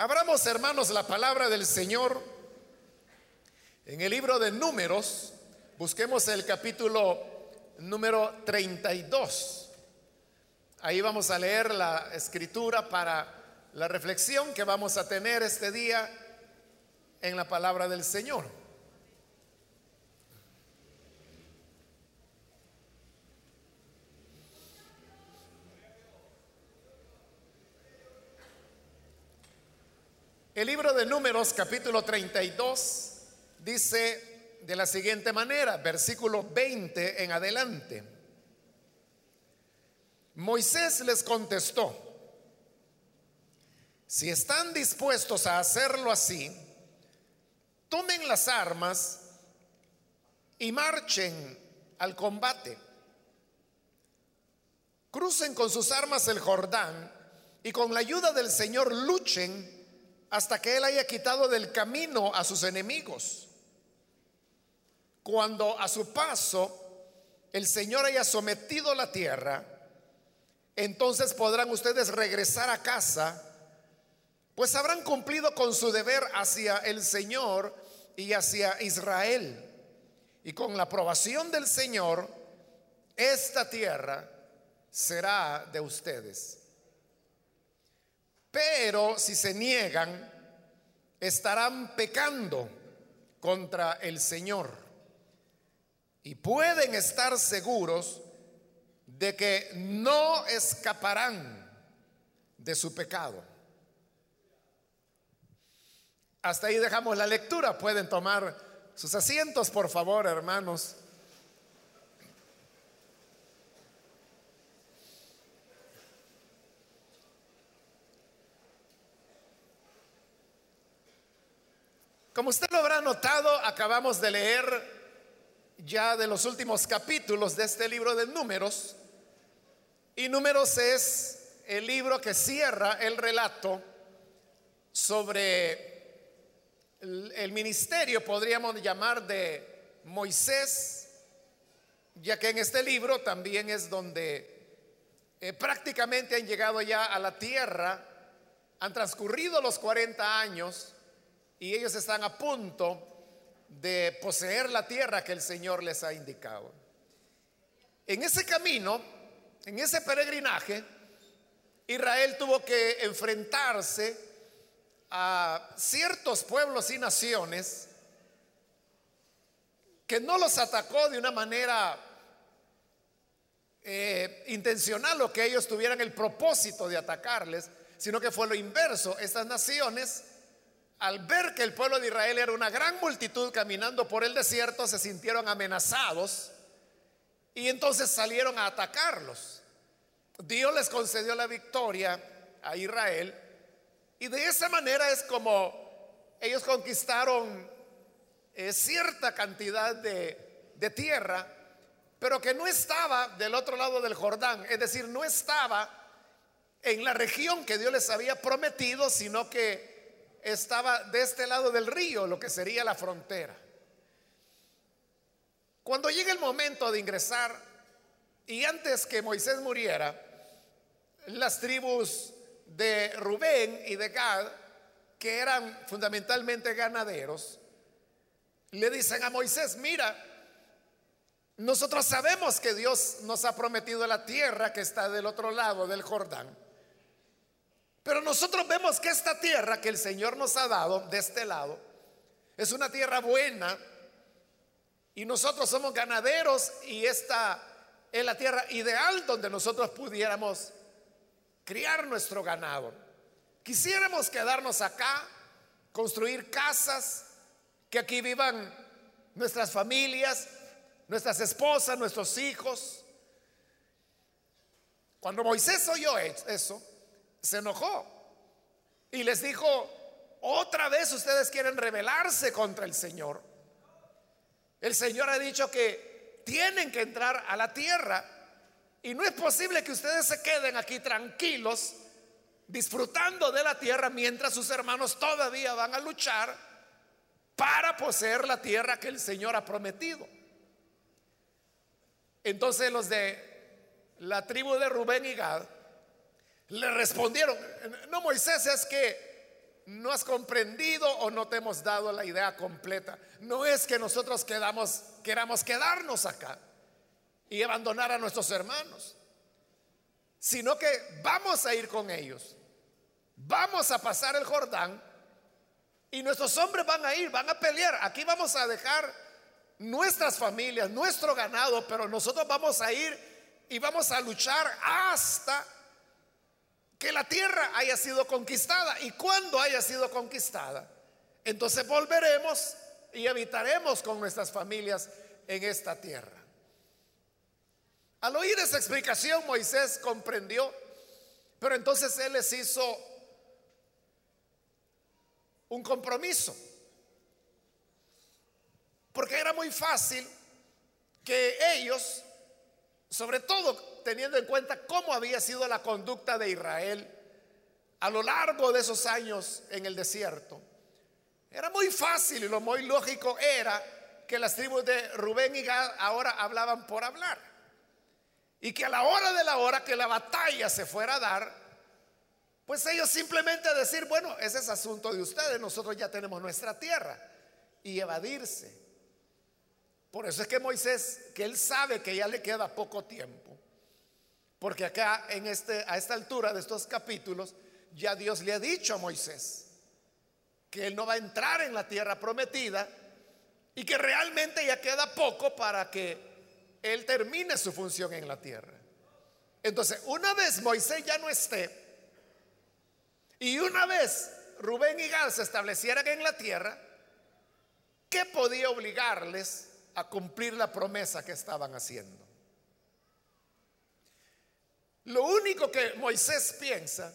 Abramos, hermanos, la palabra del Señor en el libro de números. Busquemos el capítulo número 32. Ahí vamos a leer la escritura para la reflexión que vamos a tener este día en la palabra del Señor. El libro de números capítulo 32 dice de la siguiente manera, versículo 20 en adelante. Moisés les contestó, si están dispuestos a hacerlo así, tomen las armas y marchen al combate. Crucen con sus armas el Jordán y con la ayuda del Señor luchen hasta que Él haya quitado del camino a sus enemigos. Cuando a su paso el Señor haya sometido la tierra, entonces podrán ustedes regresar a casa, pues habrán cumplido con su deber hacia el Señor y hacia Israel. Y con la aprobación del Señor, esta tierra será de ustedes. Pero si se niegan, estarán pecando contra el Señor. Y pueden estar seguros de que no escaparán de su pecado. Hasta ahí dejamos la lectura. Pueden tomar sus asientos, por favor, hermanos. Como usted lo habrá notado, acabamos de leer ya de los últimos capítulos de este libro de números. Y números es el libro que cierra el relato sobre el, ministerio, podríamos llamar, de Moisés, ya que en este libro también es donde eh, prácticamente han llegado ya a la tierra, han transcurrido los 40 años y ellos están a punto de poseer la tierra que el Señor les ha indicado. En ese camino, en ese peregrinaje, Israel tuvo que enfrentarse a ciertos pueblos y naciones que no los atacó de una manera eh, intencional o que ellos tuvieran el propósito de atacarles, sino que fue lo inverso. Estas naciones al ver que el pueblo de Israel era una gran multitud caminando por el desierto, se sintieron amenazados y entonces salieron a atacarlos. Dios les concedió la victoria a Israel y de esa manera es como ellos conquistaron eh, cierta cantidad de, de tierra, pero que no estaba del otro lado del Jordán, es decir, no estaba en la región que Dios les había prometido, sino que estaba de este lado del río, lo que sería la frontera. Cuando llega el momento de ingresar, y antes que Moisés muriera, las tribus de Rubén y de Gad, que eran fundamentalmente ganaderos, le dicen a Moisés, mira, nosotros sabemos que Dios nos ha prometido la tierra que está del otro lado del Jordán. Pero nosotros vemos que esta tierra que el Señor nos ha dado de este lado es una tierra buena y nosotros somos ganaderos y esta es la tierra ideal donde nosotros pudiéramos criar nuestro ganado. Quisiéramos quedarnos acá, construir casas, que aquí vivan nuestras familias, nuestras esposas, nuestros hijos. Cuando Moisés oyó eso, se enojó y les dijo, otra vez ustedes quieren rebelarse contra el Señor. El Señor ha dicho que tienen que entrar a la tierra y no es posible que ustedes se queden aquí tranquilos disfrutando de la tierra mientras sus hermanos todavía van a luchar para poseer la tierra que el Señor ha prometido. Entonces los de la tribu de Rubén y Gad le respondieron, no Moisés, es que no has comprendido o no te hemos dado la idea completa. No es que nosotros queramos quedarnos acá y abandonar a nuestros hermanos, sino que vamos a ir con ellos. Vamos a pasar el Jordán y nuestros hombres van a ir, van a pelear. Aquí vamos a dejar nuestras familias, nuestro ganado, pero nosotros vamos a ir y vamos a luchar hasta que la tierra haya sido conquistada. Y cuando haya sido conquistada, entonces volveremos y habitaremos con nuestras familias en esta tierra. Al oír esa explicación, Moisés comprendió, pero entonces él les hizo un compromiso. Porque era muy fácil que ellos, sobre todo teniendo en cuenta cómo había sido la conducta de Israel a lo largo de esos años en el desierto. Era muy fácil y lo muy lógico era que las tribus de Rubén y Gad ahora hablaban por hablar. Y que a la hora de la hora que la batalla se fuera a dar, pues ellos simplemente decir, bueno, ese es asunto de ustedes, nosotros ya tenemos nuestra tierra. Y evadirse. Por eso es que Moisés, que él sabe que ya le queda poco tiempo, porque acá en este, a esta altura de estos capítulos ya Dios le ha dicho a Moisés que él no va a entrar en la tierra prometida y que realmente ya queda poco para que él termine su función en la tierra. Entonces, una vez Moisés ya no esté y una vez Rubén y Gad se establecieran en la tierra, ¿qué podía obligarles a cumplir la promesa que estaban haciendo? Lo único que Moisés piensa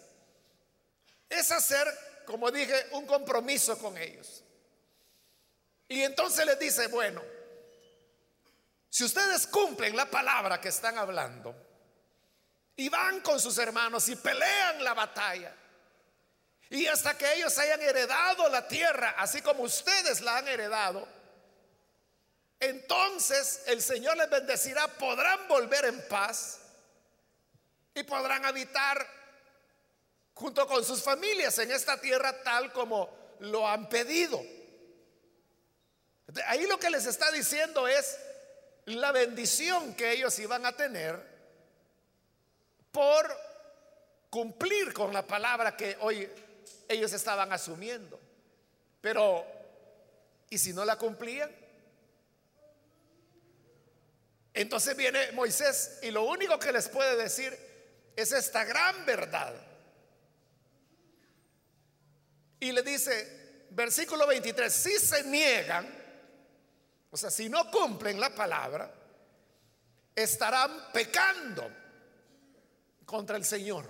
es hacer, como dije, un compromiso con ellos. Y entonces les dice, bueno, si ustedes cumplen la palabra que están hablando y van con sus hermanos y pelean la batalla, y hasta que ellos hayan heredado la tierra, así como ustedes la han heredado, entonces el Señor les bendecirá, podrán volver en paz y podrán habitar junto con sus familias en esta tierra tal como lo han pedido. Ahí lo que les está diciendo es la bendición que ellos iban a tener por cumplir con la palabra que hoy ellos estaban asumiendo. Pero, ¿y si no la cumplían? Entonces viene Moisés y lo único que les puede decir es esta gran verdad. Y le dice, versículo 23, si se niegan, o sea, si no cumplen la palabra, estarán pecando contra el Señor.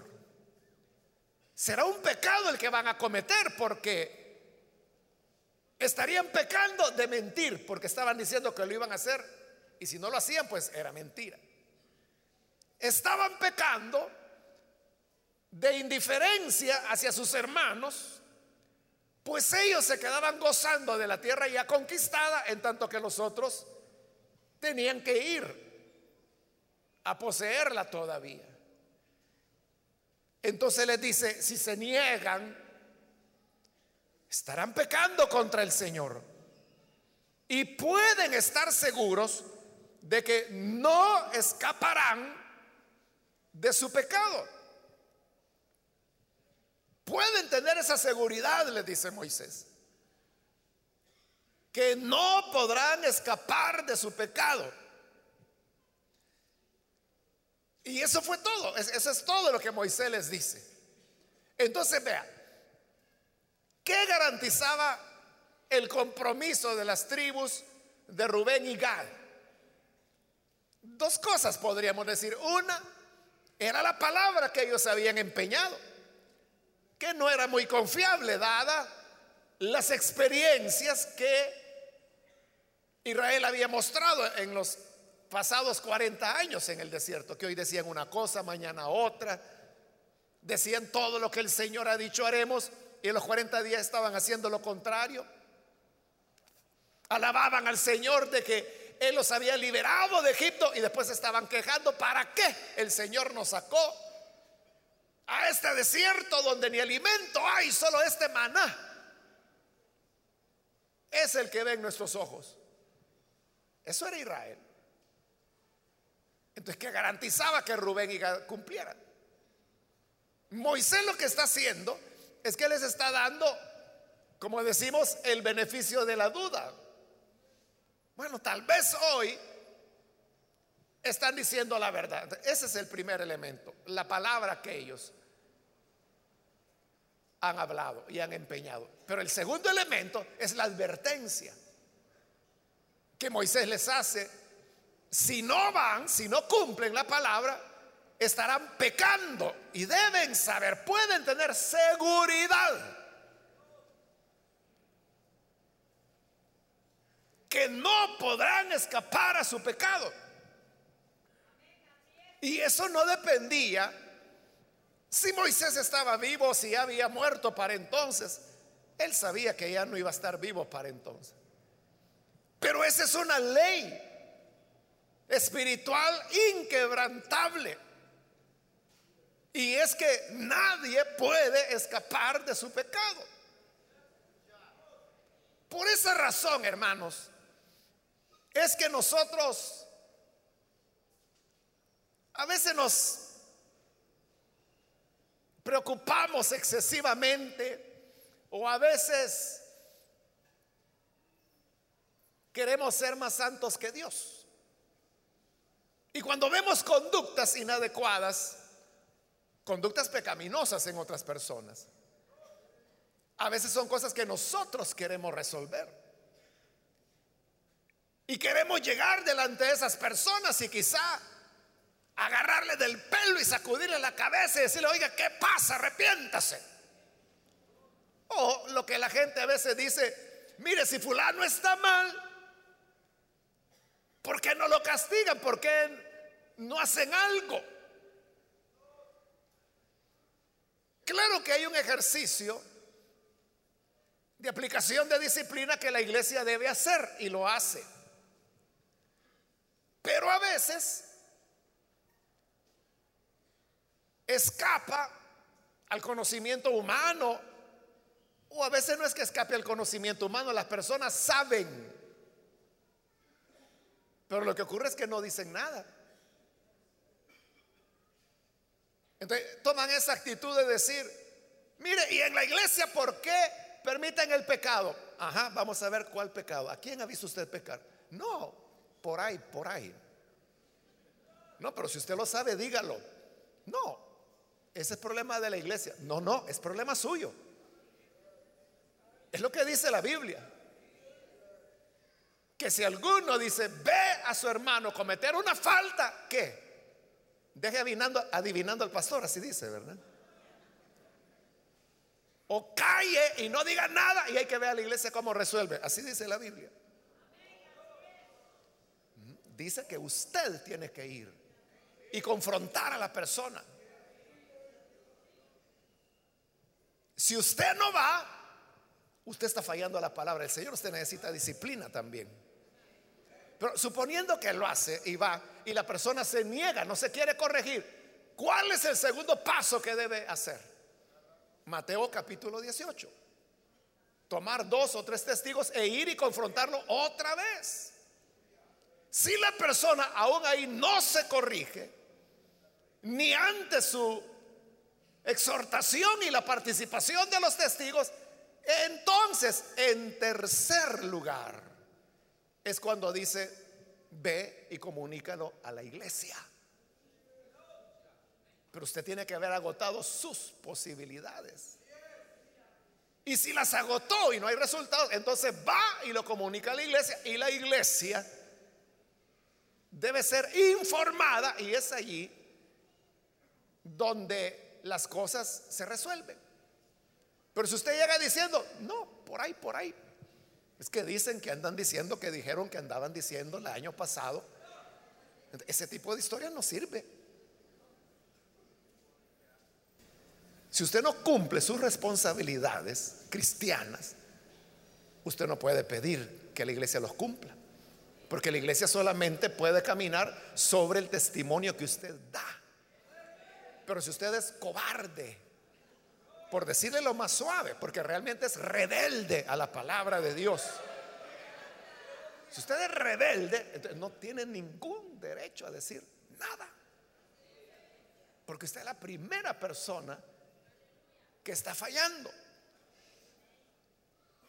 Será un pecado el que van a cometer porque estarían pecando de mentir, porque estaban diciendo que lo iban a hacer y si no lo hacían, pues era mentira estaban pecando de indiferencia hacia sus hermanos, pues ellos se quedaban gozando de la tierra ya conquistada, en tanto que los otros tenían que ir a poseerla todavía. Entonces les dice, si se niegan, estarán pecando contra el Señor. Y pueden estar seguros de que no escaparán de su pecado. Pueden tener esa seguridad, le dice Moisés, que no podrán escapar de su pecado. Y eso fue todo, eso es todo lo que Moisés les dice. Entonces vea, ¿qué garantizaba el compromiso de las tribus de Rubén y Gad? Dos cosas podríamos decir. Una, era la palabra que ellos habían empeñado, que no era muy confiable dada las experiencias que Israel había mostrado en los pasados 40 años en el desierto, que hoy decían una cosa, mañana otra, decían todo lo que el Señor ha dicho haremos y en los 40 días estaban haciendo lo contrario. Alababan al Señor de que él los había liberado de Egipto y después estaban quejando, ¿para qué el Señor nos sacó? a este desierto donde ni alimento hay, solo este maná, es el que ven nuestros ojos. Eso era Israel. Entonces, que garantizaba que Rubén y cumplieran. Moisés lo que está haciendo es que les está dando, como decimos, el beneficio de la duda. Bueno, tal vez hoy están diciendo la verdad. Ese es el primer elemento, la palabra que ellos han hablado y han empeñado. Pero el segundo elemento es la advertencia que Moisés les hace. Si no van, si no cumplen la palabra, estarán pecando y deben saber, pueden tener seguridad que no podrán escapar a su pecado. Y eso no dependía si Moisés estaba vivo o si había muerto para entonces. Él sabía que ya no iba a estar vivo para entonces. Pero esa es una ley espiritual inquebrantable. Y es que nadie puede escapar de su pecado. Por esa razón, hermanos, es que nosotros a veces nos preocupamos excesivamente o a veces queremos ser más santos que Dios. Y cuando vemos conductas inadecuadas, conductas pecaminosas en otras personas, a veces son cosas que nosotros queremos resolver. Y queremos llegar delante de esas personas y quizá agarrarle del pelo y sacudirle la cabeza y decirle, oiga, ¿qué pasa? Arrepiéntase. O lo que la gente a veces dice, mire, si fulano está mal, ¿por qué no lo castigan? ¿Por qué no hacen algo? Claro que hay un ejercicio de aplicación de disciplina que la iglesia debe hacer y lo hace. Pero a veces escapa al conocimiento humano, o a veces no es que escape al conocimiento humano, las personas saben, pero lo que ocurre es que no dicen nada. Entonces toman esa actitud de decir, mire, y en la iglesia, ¿por qué permiten el pecado? Ajá, vamos a ver cuál pecado. ¿A quién ha visto usted pecar? No, por ahí, por ahí. No, pero si usted lo sabe, dígalo. No, ese es problema de la iglesia. No, no, es problema suyo. Es lo que dice la Biblia. Que si alguno dice, ve a su hermano cometer una falta, ¿qué? Deje adivinando, adivinando al pastor, así dice, ¿verdad? O calle y no diga nada y hay que ver a la iglesia cómo resuelve. Así dice la Biblia. Dice que usted tiene que ir y confrontar a la persona. Si usted no va, usted está fallando a la palabra del Señor, usted necesita disciplina también. Pero suponiendo que lo hace y va y la persona se niega, no se quiere corregir, ¿cuál es el segundo paso que debe hacer? Mateo capítulo 18. Tomar dos o tres testigos e ir y confrontarlo otra vez. Si la persona aún ahí no se corrige, ni ante su exhortación y la participación de los testigos, entonces en tercer lugar es cuando dice, ve y comunícalo a la iglesia. Pero usted tiene que haber agotado sus posibilidades. Y si las agotó y no hay resultados, entonces va y lo comunica a la iglesia y la iglesia debe ser informada y es allí donde las cosas se resuelven. Pero si usted llega diciendo, no, por ahí, por ahí, es que dicen que andan diciendo que dijeron que andaban diciendo el año pasado, ese tipo de historia no sirve. Si usted no cumple sus responsabilidades cristianas, usted no puede pedir que la iglesia los cumpla. Porque la iglesia solamente puede caminar sobre el testimonio que usted da. Pero si usted es cobarde, por decirle lo más suave, porque realmente es rebelde a la palabra de Dios. Si usted es rebelde, no tiene ningún derecho a decir nada. Porque usted es la primera persona que está fallando.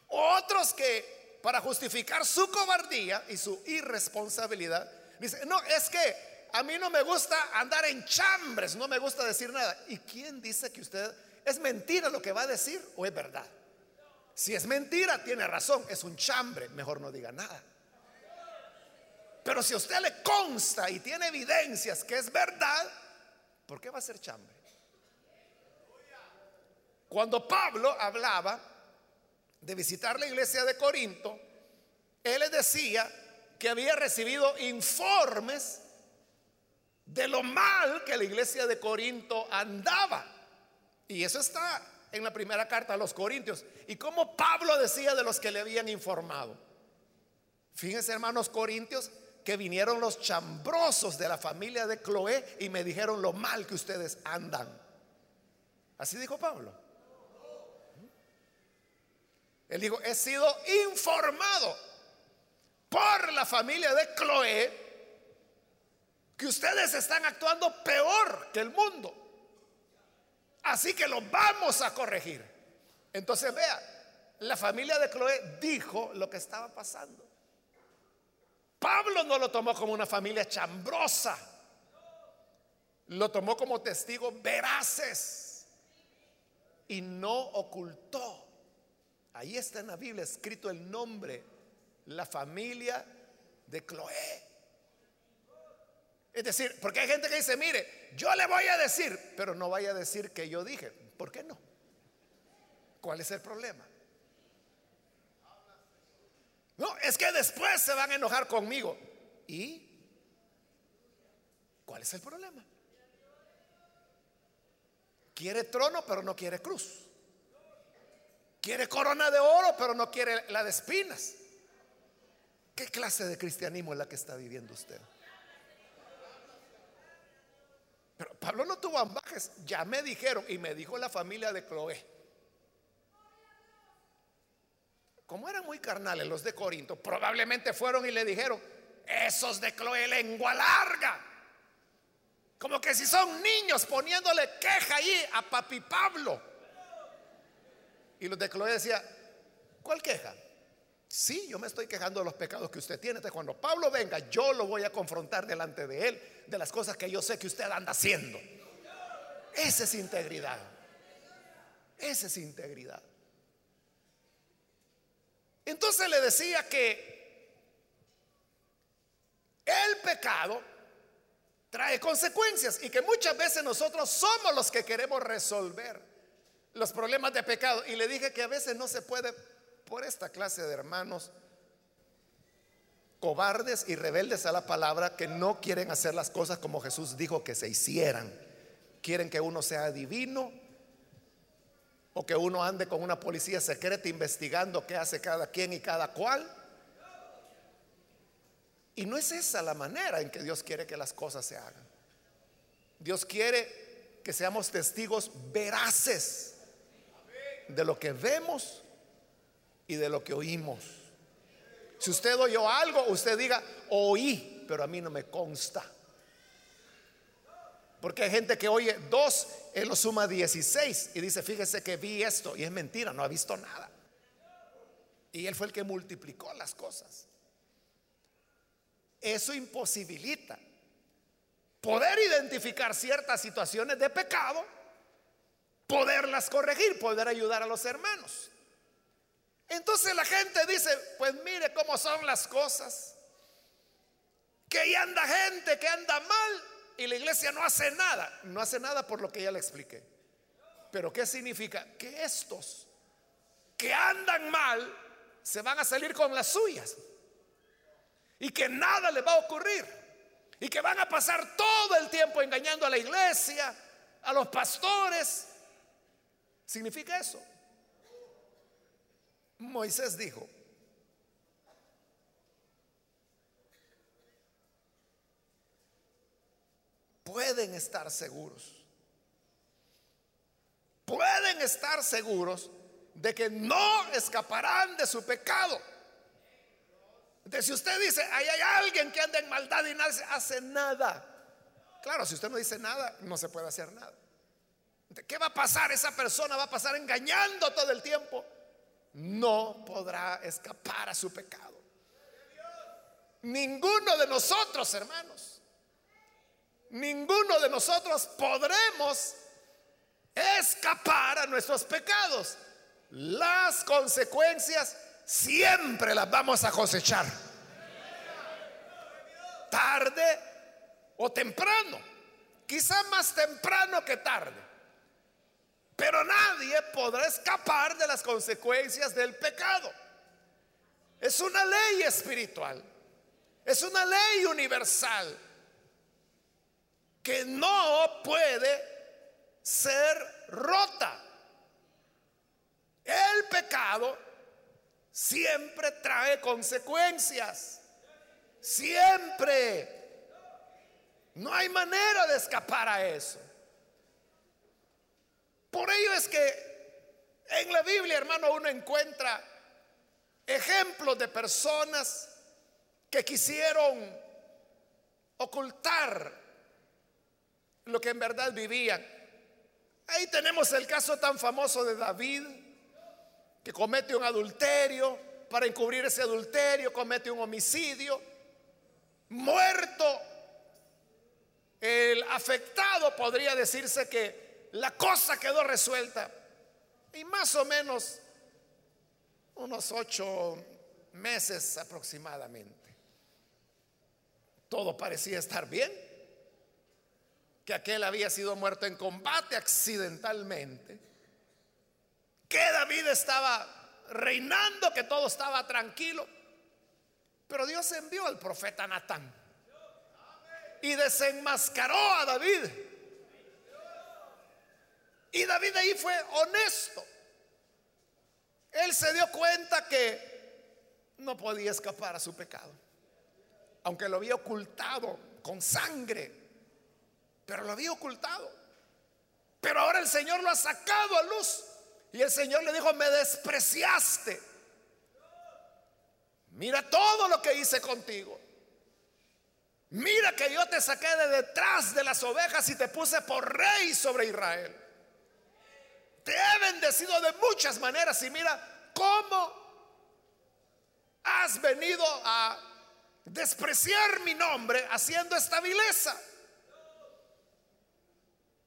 Otros que para justificar su cobardía y su irresponsabilidad, dicen, no, es que a mí no me gusta andar en chambres, no me gusta decir nada. ¿Y quién dice que usted es mentira lo que va a decir o es verdad? Si es mentira, tiene razón, es un chambre, mejor no diga nada. Pero si a usted le consta y tiene evidencias que es verdad, ¿por qué va a ser chambre? Cuando Pablo hablaba de visitar la iglesia de Corinto, él les decía que había recibido informes de lo mal que la iglesia de Corinto andaba. Y eso está en la primera carta a los Corintios. Y como Pablo decía de los que le habían informado. Fíjense, hermanos Corintios, que vinieron los chambrosos de la familia de Cloé y me dijeron lo mal que ustedes andan. Así dijo Pablo. Él dijo, he sido informado por la familia de Cloé que ustedes están actuando peor que el mundo. Así que lo vamos a corregir. Entonces vea, la familia de Cloé dijo lo que estaba pasando. Pablo no lo tomó como una familia chambrosa, lo tomó como testigos veraces y no ocultó. Ahí está en la Biblia escrito el nombre, la familia de Cloé. Es decir, porque hay gente que dice, mire, yo le voy a decir, pero no vaya a decir que yo dije. ¿Por qué no? ¿Cuál es el problema? No, es que después se van a enojar conmigo. ¿Y cuál es el problema? Quiere trono, pero no quiere cruz. Quiere corona de oro, pero no quiere la de espinas. ¿Qué clase de cristianismo es la que está viviendo usted? Pero Pablo no tuvo ambajes, ya me dijeron y me dijo la familia de Cloé. como eran muy carnales los de Corinto, probablemente fueron y le dijeron, esos de Cloé lengua larga. Como que si son niños poniéndole queja ahí a papi Pablo. Y los de Cloé decía, ¿cuál queja? Sí, yo me estoy quejando de los pecados que usted tiene. Entonces, cuando Pablo venga, yo lo voy a confrontar delante de él de las cosas que yo sé que usted anda haciendo. Esa es integridad. Esa es integridad. Entonces le decía que el pecado trae consecuencias y que muchas veces nosotros somos los que queremos resolver los problemas de pecado. Y le dije que a veces no se puede por esta clase de hermanos cobardes y rebeldes a la palabra que no quieren hacer las cosas como Jesús dijo que se hicieran. Quieren que uno sea divino, o que uno ande con una policía secreta investigando qué hace cada quien y cada cual. Y no es esa la manera en que Dios quiere que las cosas se hagan. Dios quiere que seamos testigos veraces de lo que vemos y de lo que oímos. Si usted oyó algo, usted diga, oí, pero a mí no me consta. Porque hay gente que oye dos, él lo suma 16 y dice, fíjese que vi esto y es mentira, no ha visto nada. Y él fue el que multiplicó las cosas. Eso imposibilita poder identificar ciertas situaciones de pecado, poderlas corregir, poder ayudar a los hermanos. Entonces la gente dice, pues mire cómo son las cosas. Que ahí anda gente que anda mal y la iglesia no hace nada. No hace nada por lo que ya le expliqué. Pero ¿qué significa? Que estos que andan mal se van a salir con las suyas. Y que nada les va a ocurrir. Y que van a pasar todo el tiempo engañando a la iglesia, a los pastores. ¿Significa eso? Moisés dijo, pueden estar seguros pueden estar seguros de que no escaparán de su pecado. Entonces, si usted dice, ahí hay alguien que anda en maldad y nadie hace nada. Claro, si usted no dice nada, no se puede hacer nada. ¿Qué va a pasar? Esa persona va a pasar engañando todo el tiempo. No podrá escapar a su pecado. Ninguno de nosotros, hermanos, ninguno de nosotros podremos escapar a nuestros pecados. Las consecuencias siempre las vamos a cosechar. Tarde o temprano. Quizá más temprano que tarde. Pero nadie podrá escapar de las consecuencias del pecado. Es una ley espiritual. Es una ley universal que no puede ser rota. El pecado siempre trae consecuencias. Siempre. No hay manera de escapar a eso. Por ello es que en la Biblia, hermano, uno encuentra ejemplos de personas que quisieron ocultar lo que en verdad vivían. Ahí tenemos el caso tan famoso de David, que comete un adulterio, para encubrir ese adulterio comete un homicidio, muerto. El afectado podría decirse que la cosa quedó resuelta. Y más o menos unos ocho meses aproximadamente. Todo parecía estar bien, que aquel había sido muerto en combate accidentalmente, que David estaba reinando, que todo estaba tranquilo, pero Dios envió al profeta Natán y desenmascaró a David. Y David ahí fue honesto. Él se dio cuenta que no podía escapar a su pecado aunque lo había ocultado con sangre, pero lo había ocultado. Pero ahora el Señor lo ha sacado a luz. Y el Señor le dijo, me despreciaste. Mira todo lo que hice contigo. Mira que yo te saqué de detrás de las ovejas y te puse por rey sobre Israel. Te he bendecido de muchas maneras y mira cómo has venido a despreciar mi nombre haciendo esta vileza.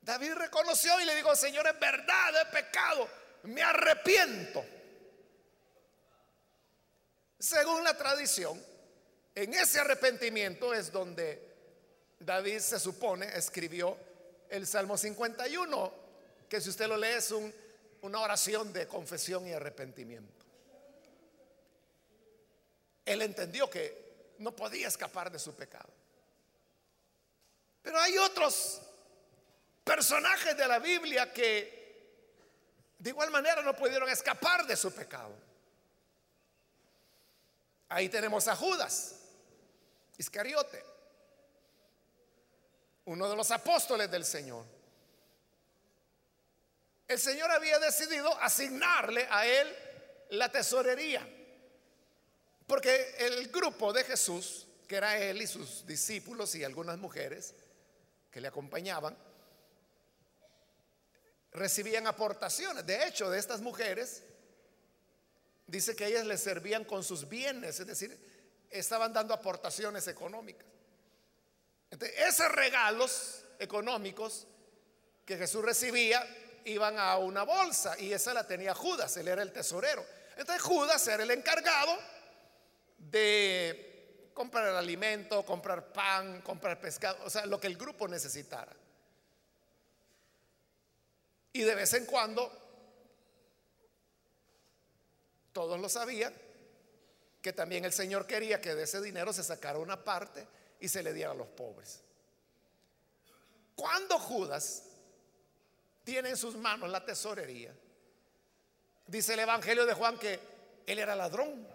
David reconoció y le dijo, Señor, es verdad, he pecado, me arrepiento. Según la tradición, en ese arrepentimiento es donde David se supone escribió el Salmo 51, que si usted lo lee es una oración de confesión y arrepentimiento. Él entendió que no podía escapar de su pecado. Pero hay otros personajes de la Biblia que de igual manera no pudieron escapar de su pecado. Ahí tenemos a Judas Iscariote, uno de los apóstoles del Señor. El Señor había decidido asignarle a él la tesorería. Porque el grupo de Jesús, que era él y sus discípulos y algunas mujeres que le acompañaban, recibían aportaciones. De hecho, de estas mujeres, dice que ellas les servían con sus bienes, es decir, estaban dando aportaciones económicas. Entonces, esos regalos económicos que Jesús recibía iban a una bolsa y esa la tenía Judas, él era el tesorero. Entonces Judas era el encargado de comprar alimento, comprar pan, comprar pescado, o sea, lo que el grupo necesitara. Y de vez en cuando, todos lo sabían, que también el Señor quería que de ese dinero se sacara una parte y se le diera a los pobres. Cuando Judas tiene en sus manos la tesorería, dice el Evangelio de Juan que él era ladrón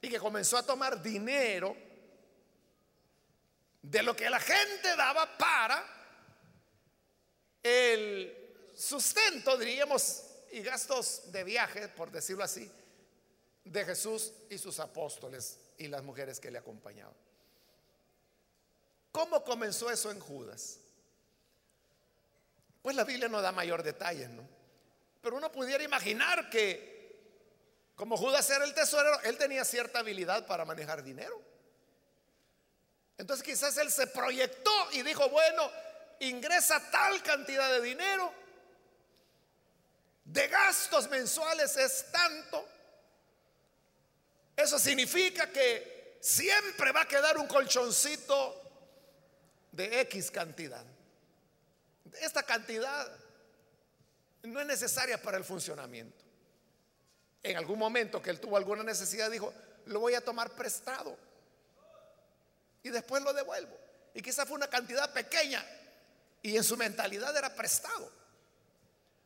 y que comenzó a tomar dinero de lo que la gente daba para el sustento, diríamos, y gastos de viaje, por decirlo así, de Jesús y sus apóstoles y las mujeres que le acompañaban. ¿Cómo comenzó eso en Judas? Pues la Biblia no da mayor detalle, ¿no? Pero uno pudiera imaginar que como Judas era el tesorero, él tenía cierta habilidad para manejar dinero. Entonces quizás él se proyectó y dijo, bueno, ingresa tal cantidad de dinero, de gastos mensuales es tanto. Eso significa que siempre va a quedar un colchoncito de X cantidad. Esta cantidad no es necesaria para el funcionamiento. En algún momento que él tuvo alguna necesidad, dijo, lo voy a tomar prestado y después lo devuelvo. Y quizá fue una cantidad pequeña y en su mentalidad era prestado.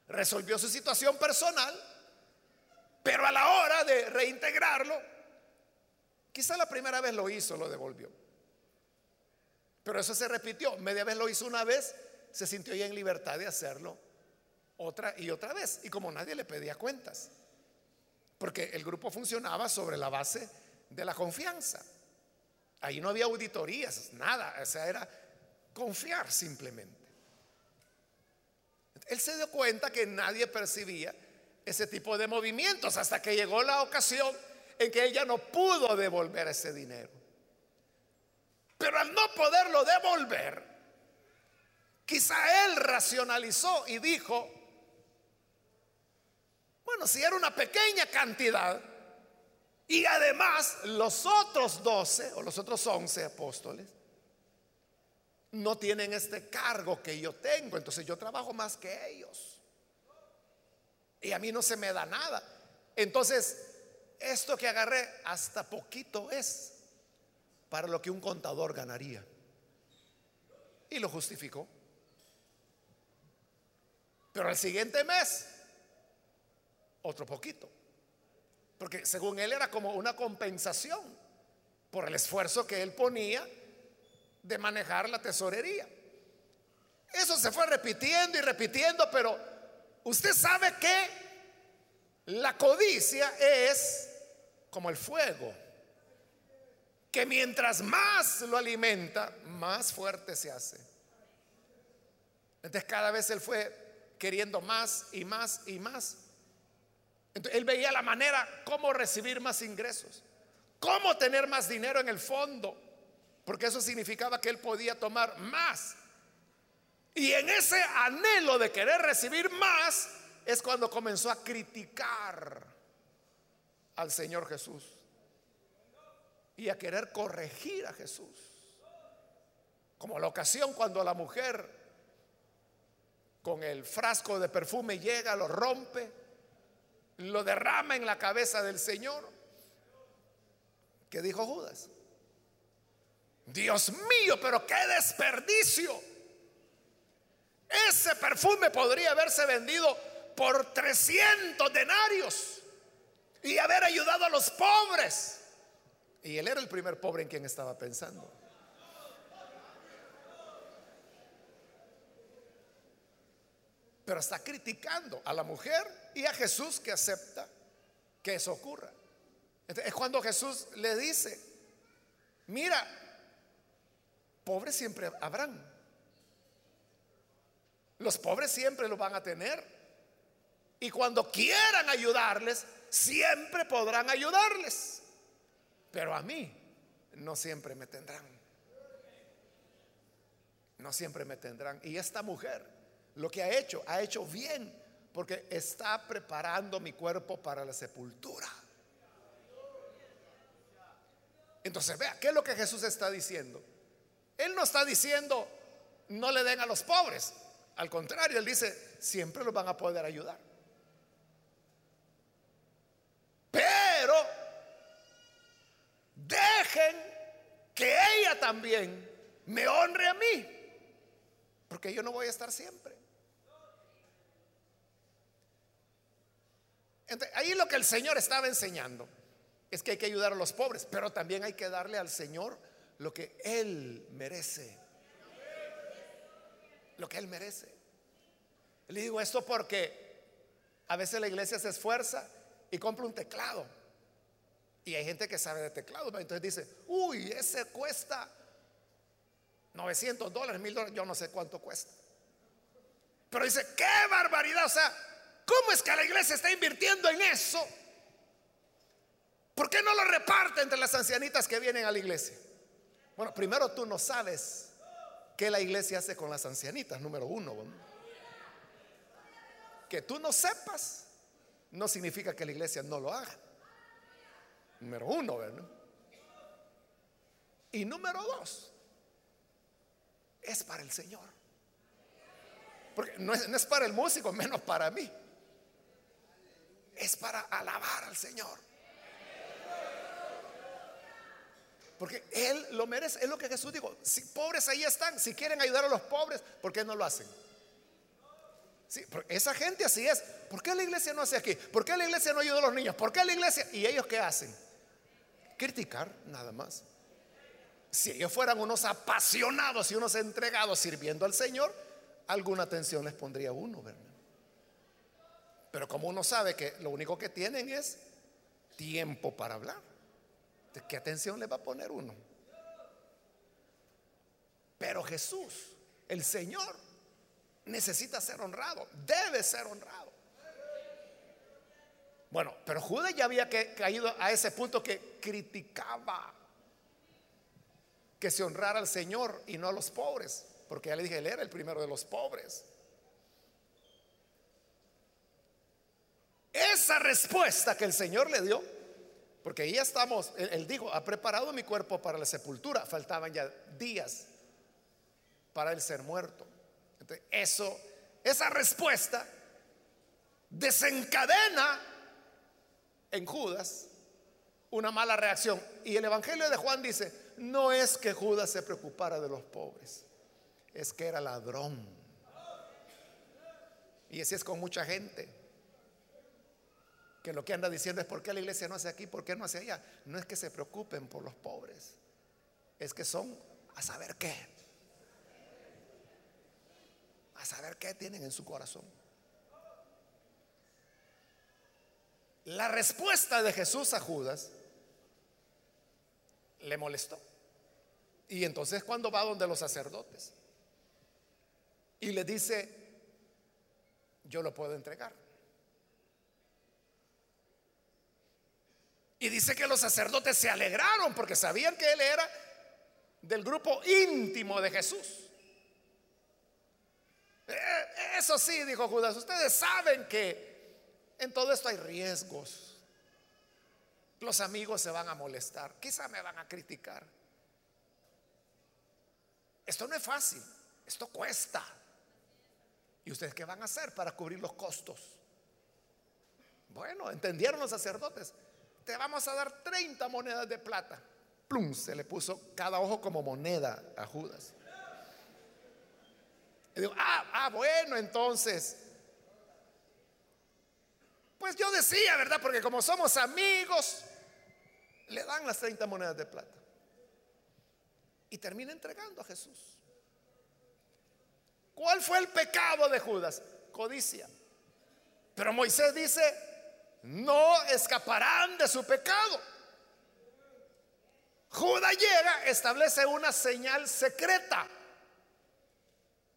Resolvió su situación personal, pero a la hora de reintegrarlo, quizá la primera vez lo hizo, lo devolvió. Pero eso se repitió. Media vez lo hizo una vez, se sintió ya en libertad de hacerlo otra y otra vez. Y como nadie le pedía cuentas, porque el grupo funcionaba sobre la base de la confianza. Ahí no había auditorías, nada, o sea, era confiar simplemente. Él se dio cuenta que nadie percibía ese tipo de movimientos hasta que llegó la ocasión en que ella no pudo devolver ese dinero. Pero al no poderlo devolver, quizá él racionalizó y dijo, bueno, si era una pequeña cantidad y además los otros doce o los otros once apóstoles no tienen este cargo que yo tengo, entonces yo trabajo más que ellos. Y a mí no se me da nada. Entonces, esto que agarré hasta poquito es para lo que un contador ganaría. Y lo justificó. Pero el siguiente mes otro poquito. Porque según él era como una compensación por el esfuerzo que él ponía de manejar la tesorería. Eso se fue repitiendo y repitiendo, pero usted sabe que la codicia es como el fuego, que mientras más lo alimenta, más fuerte se hace. Entonces cada vez él fue queriendo más y más y más. Entonces, él veía la manera cómo recibir más ingresos, cómo tener más dinero en el fondo, porque eso significaba que él podía tomar más. Y en ese anhelo de querer recibir más es cuando comenzó a criticar al Señor Jesús y a querer corregir a Jesús. Como la ocasión cuando la mujer con el frasco de perfume llega, lo rompe lo derrama en la cabeza del Señor. ¿Qué dijo Judas? Dios mío, pero qué desperdicio. Ese perfume podría haberse vendido por 300 denarios y haber ayudado a los pobres. Y él era el primer pobre en quien estaba pensando. Pero está criticando a la mujer y a Jesús que acepta que eso ocurra. es cuando Jesús le dice, mira, pobres siempre habrán. Los pobres siempre lo van a tener. Y cuando quieran ayudarles, siempre podrán ayudarles. Pero a mí no siempre me tendrán. No siempre me tendrán. Y esta mujer lo que ha hecho, ha hecho bien porque está preparando mi cuerpo para la sepultura. Entonces, vea, ¿qué es lo que Jesús está diciendo? Él no está diciendo, no le den a los pobres. Al contrario, Él dice, siempre los van a poder ayudar. Pero dejen que ella también me honre a mí, porque yo no voy a estar siempre. Ahí lo que el Señor estaba enseñando es que hay que ayudar a los pobres, pero también hay que darle al Señor lo que Él merece. Lo que Él merece. Le digo esto porque a veces la iglesia se esfuerza y compra un teclado. Y hay gente que sabe de teclado, entonces dice, uy, ese cuesta 900 dólares, 1000 dólares, yo no sé cuánto cuesta. Pero dice, qué barbaridad, o sea, ¿cómo es que la iglesia está invirtiendo en eso? ¿Por qué no lo reparte entre las ancianitas que vienen a la iglesia? Bueno, primero tú no sabes qué la iglesia hace con las ancianitas, número uno. Que tú no sepas no significa que la iglesia no lo haga. Número uno. Y número dos, es para el Señor. Porque no es para el músico, menos para mí. Es para alabar al Señor. Porque Él lo merece. Es lo que Jesús dijo. Si pobres ahí están, si quieren ayudar a los pobres, ¿por qué no lo hacen? Sí, esa gente así es. ¿Por qué la iglesia no hace aquí? ¿Por qué la iglesia no ayuda a los niños? ¿Por qué la iglesia? ¿Y ellos qué hacen? Criticar nada más. Si ellos fueran unos apasionados y unos entregados sirviendo al Señor, alguna atención les pondría uno, ¿verdad? Pero como uno sabe que lo único que tienen es tiempo para hablar. ¿De qué atención le va a poner uno? Pero Jesús, el Señor, necesita ser honrado, debe ser honrado. Bueno, pero Judas ya había caído a ese punto que criticaba que se honrara al Señor y no a los pobres, porque ya le dije, él era el primero de los pobres. Esa respuesta que el Señor le dio porque ya estamos, él, dijo, ha preparado mi cuerpo para la sepultura. Faltaban ya días para él ser muerto. Entonces, eso, esa respuesta desencadena en Judas una mala reacción. Y el Evangelio de Juan dice, no es que Judas se preocupara de los pobres, es que era ladrón. Y así es con mucha gente que lo que anda diciendo es por qué la iglesia no hace aquí, por qué no hace allá. No es que se preocupen por los pobres, es que son a saber qué. A saber qué tienen en su corazón. La respuesta de Jesús a Judas le molestó. Y entonces cuando va donde los sacerdotes y le dice, yo lo puedo entregar. Y dice que los sacerdotes se alegraron porque sabían que él era del grupo íntimo de Jesús. Eh, eso sí, dijo Judas, ustedes saben que en todo esto hay riesgos. Los amigos se van a molestar, quizá me van a criticar. Esto no es fácil, esto cuesta. ¿Y ustedes qué van a hacer para cubrir los costos? Bueno, entendieron los sacerdotes te vamos a dar 30 monedas de plata. Plum, se le puso cada ojo como moneda a Judas. Y digo, ah, ah, bueno, entonces. Pues yo decía, ¿verdad? Porque como somos amigos, le dan las 30 monedas de plata. Y termina entregando a Jesús. ¿Cuál fue el pecado de Judas? Codicia. Pero Moisés dice, no escaparán de su pecado. Judas llega, establece una señal secreta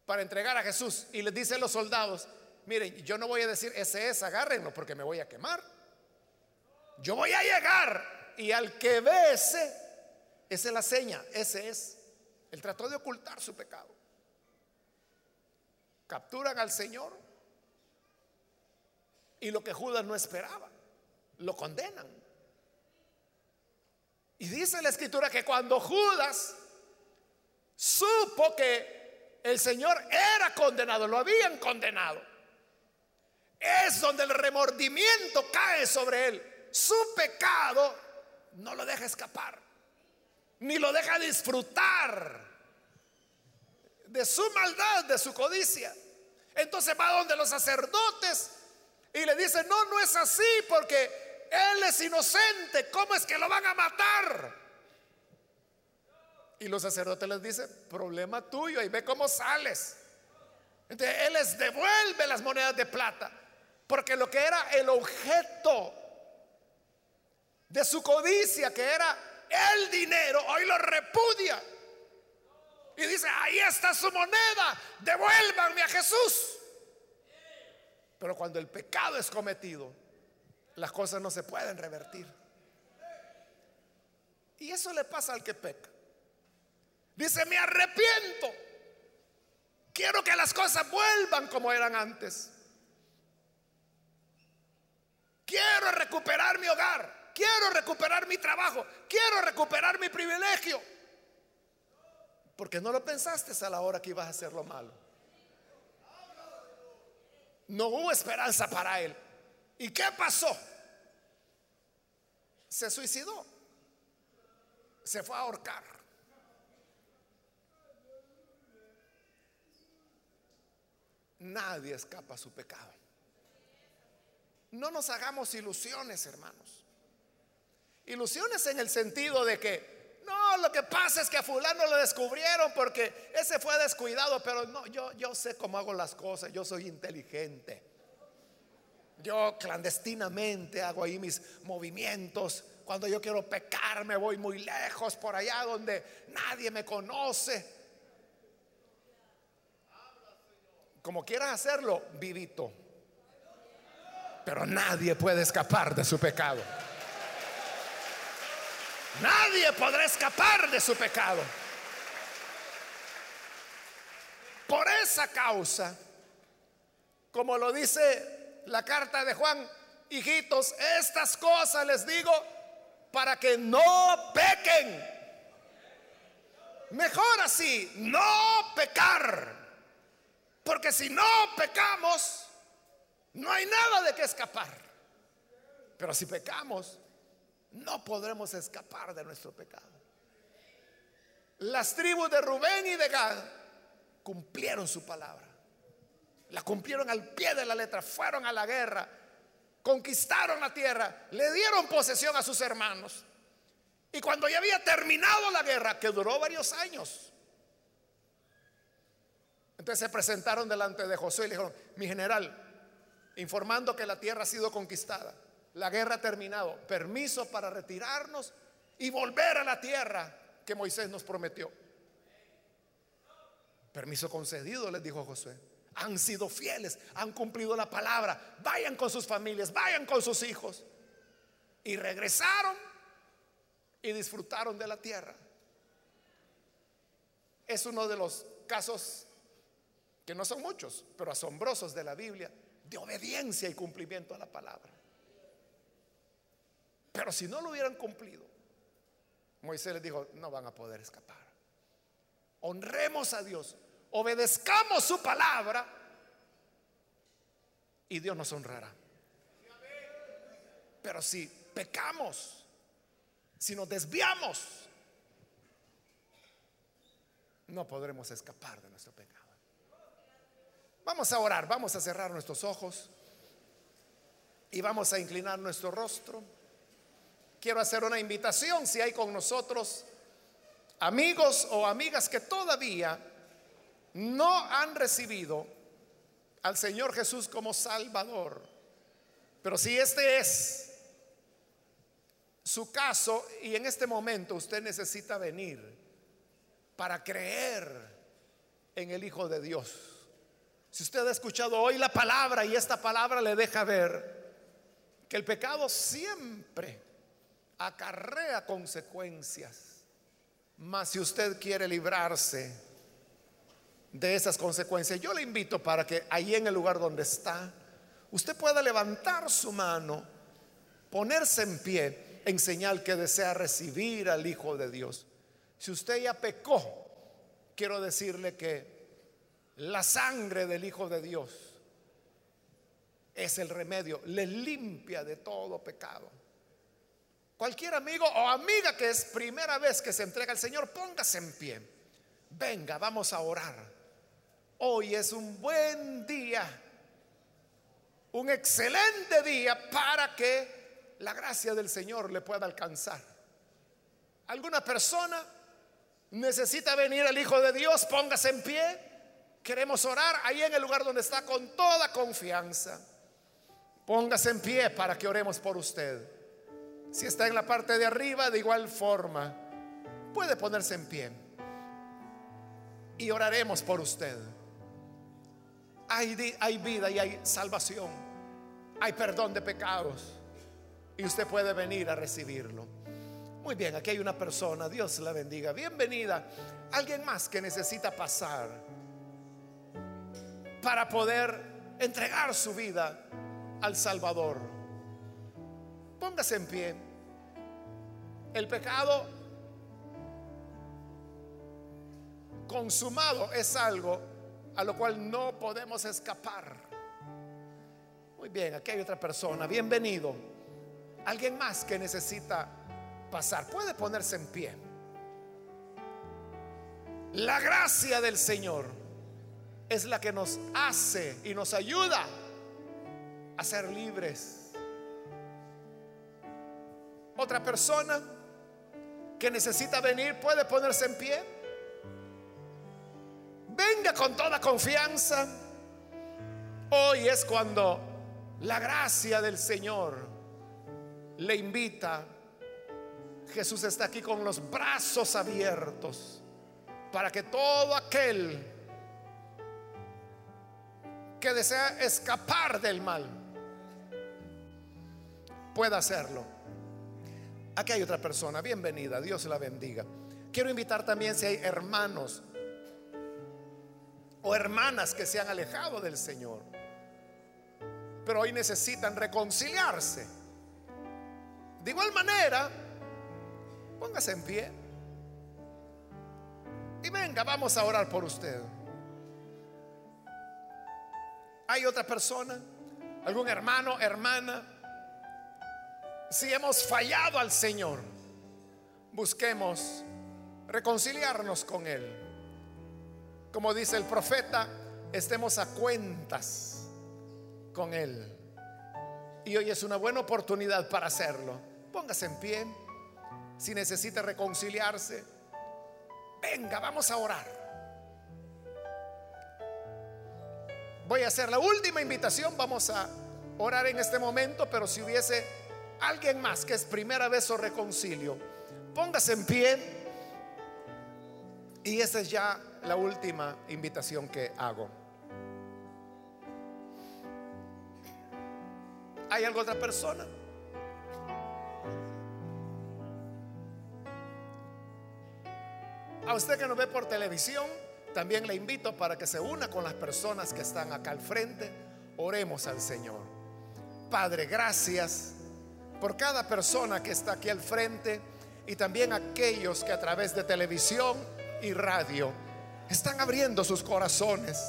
para entregar a Jesús y les dice a los soldados, miren, yo no voy a decir ese es, agárrenlo porque me voy a quemar. Yo voy a llegar y al que ve ese, esa es la seña, ese es. Él trató de ocultar su pecado. Capturan al Señor y lo que Judas no esperaba, lo condenan. Y dice la escritura que cuando Judas supo que el Señor era condenado, lo habían condenado, es donde el remordimiento cae sobre él. Su pecado no lo deja escapar, ni lo deja disfrutar de su maldad, de su codicia. Entonces va donde los sacerdotes y le dice, no, no es así porque él es inocente. ¿Cómo es que lo van a matar? Y los sacerdotes les dicen, problema tuyo y ve cómo sales. Entonces Él les devuelve las monedas de plata, porque lo que era el objeto de su codicia, que era el dinero, hoy lo repudia. Y dice, ahí está su moneda, devuélvanme a Jesús. Pero cuando el pecado es cometido, las cosas no se pueden revertir. Y eso le pasa al que peca. Dice, me arrepiento. Quiero que las cosas vuelvan como eran antes. Quiero recuperar mi hogar. Quiero recuperar mi trabajo. Quiero recuperar mi privilegio. Porque no lo pensaste a la hora que ibas a hacer lo malo. No hubo esperanza para él. ¿Y qué pasó? Se suicidó. Se fue a ahorcar. Nadie escapa a su pecado. No nos hagamos ilusiones, hermanos. Ilusiones en el sentido de que no, lo que pasa es que a fulano lo descubrieron porque ese fue descuidado, pero no, yo, yo sé cómo hago las cosas, yo soy inteligente. Yo clandestinamente hago ahí mis movimientos. Cuando yo quiero pecar me voy muy lejos por allá donde nadie me conoce. Como quieras hacerlo, vivito. Pero nadie puede escapar de su pecado. Nadie podrá escapar de su pecado. Por esa causa, como lo dice la carta de Juan, hijitos, estas cosas les digo para que no pequen. Mejor así, no pecar. Porque si no pecamos, no hay nada de qué escapar. Pero si pecamos, no podremos escapar de nuestro pecado. Las tribus de Rubén y de Gad cumplieron su palabra. La cumplieron al pie de la letra, fueron a la guerra, conquistaron la tierra, le dieron posesión a sus hermanos. Y cuando ya había terminado la guerra, que duró varios años, entonces se presentaron delante de Josué y le dijeron, mi general, informando que la tierra ha sido conquistada, la guerra ha terminado, permiso para retirarnos y volver a la tierra que Moisés nos prometió. Permiso concedido, les dijo Josué. Han sido fieles, han cumplido la palabra. Vayan con sus familias, vayan con sus hijos. Y regresaron y disfrutaron de la tierra. Es uno de los casos que no son muchos, pero asombrosos de la Biblia, de obediencia y cumplimiento a la palabra. Pero si no lo hubieran cumplido, Moisés les dijo, no van a poder escapar. Honremos a Dios, obedezcamos su palabra y Dios nos honrará. Pero si pecamos, si nos desviamos, no podremos escapar de nuestro pecado. Vamos a orar, vamos a cerrar nuestros ojos y vamos a inclinar nuestro rostro quiero hacer una invitación si hay con nosotros amigos o amigas que todavía no han recibido al Señor Jesús como Salvador. Pero si este es su caso y en este momento usted necesita venir para creer en el Hijo de Dios. Si usted ha escuchado hoy la palabra y esta palabra le deja ver que el pecado siempre acarrea consecuencias. Mas si usted quiere librarse de esas consecuencias, yo le invito para que ahí en el lugar donde está, usted pueda levantar su mano, ponerse en pie en señal que desea recibir al Hijo de Dios. Si usted ya pecó, quiero decirle que la sangre del Hijo de Dios es el remedio, le limpia de todo pecado. Cualquier amigo o amiga que es primera vez que se entrega al Señor, póngase en pie. Venga, vamos a orar. Hoy es un buen día, un excelente día para que la gracia del Señor le pueda alcanzar. ¿Alguna persona necesita venir al Hijo de Dios? Póngase en pie. Queremos orar ahí en el lugar donde está con toda confianza. Póngase en pie para que oremos por usted. Si está en la parte de arriba, de igual forma, puede ponerse en pie. Y oraremos por usted. Hay, hay vida y hay salvación. Hay perdón de pecados. Y usted puede venir a recibirlo. Muy bien, aquí hay una persona. Dios la bendiga. Bienvenida. Alguien más que necesita pasar para poder entregar su vida al Salvador. Póngase en pie. El pecado consumado es algo a lo cual no podemos escapar. Muy bien, aquí hay otra persona. Bienvenido. Alguien más que necesita pasar. Puede ponerse en pie. La gracia del Señor es la que nos hace y nos ayuda a ser libres. Otra persona que necesita venir puede ponerse en pie. Venga con toda confianza. Hoy es cuando la gracia del Señor le invita. Jesús está aquí con los brazos abiertos para que todo aquel que desea escapar del mal pueda hacerlo. Aquí hay otra persona, bienvenida, Dios la bendiga. Quiero invitar también si hay hermanos o hermanas que se han alejado del Señor, pero hoy necesitan reconciliarse. De igual manera, póngase en pie y venga, vamos a orar por usted. ¿Hay otra persona? ¿Algún hermano, hermana? Si hemos fallado al Señor, busquemos reconciliarnos con Él. Como dice el profeta, estemos a cuentas con Él. Y hoy es una buena oportunidad para hacerlo. Póngase en pie. Si necesita reconciliarse, venga, vamos a orar. Voy a hacer la última invitación. Vamos a orar en este momento, pero si hubiese alguien más que es primera vez o reconcilio, póngase en pie. Y esa es ya la última invitación que hago. ¿Hay alguna otra persona? A usted que nos ve por televisión, también le invito para que se una con las personas que están acá al frente. Oremos al Señor. Padre, gracias por cada persona que está aquí al frente y también aquellos que a través de televisión y radio están abriendo sus corazones.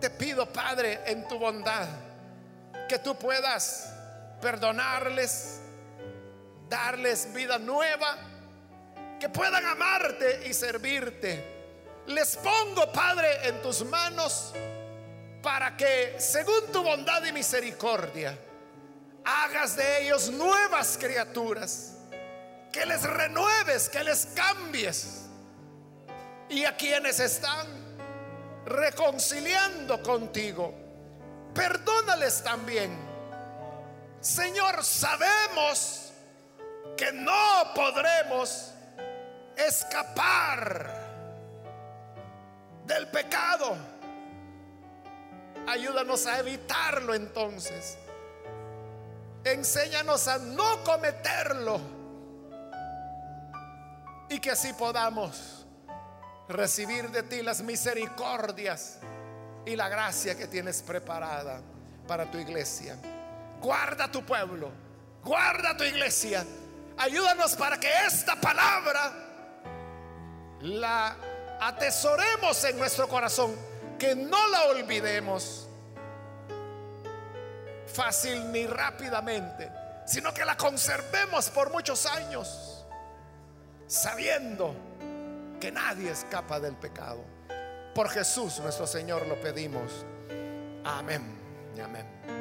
Te pido, Padre, en tu bondad, que tú puedas perdonarles, darles vida nueva, que puedan amarte y servirte les pongo, Padre, en tus manos para que, según tu bondad y misericordia, hagas de ellos nuevas criaturas, que les renueves, que les cambies. Y a quienes están reconciliando contigo, perdónales también. Señor, sabemos que no podremos escapar del pecado. Ayúdanos a evitarlo entonces. Enséñanos a no cometerlo. Y que así podamos recibir de ti las misericordias y la gracia que tienes preparada para tu iglesia. Guarda tu pueblo, guarda tu iglesia. Ayúdanos para que esta palabra la atesoremos en nuestro corazón, que no la olvidemos fácil ni rápidamente, sino que la conservemos por muchos años, sabiendo que nadie escapa del pecado. Por Jesús nuestro Señor lo pedimos. Amén amén.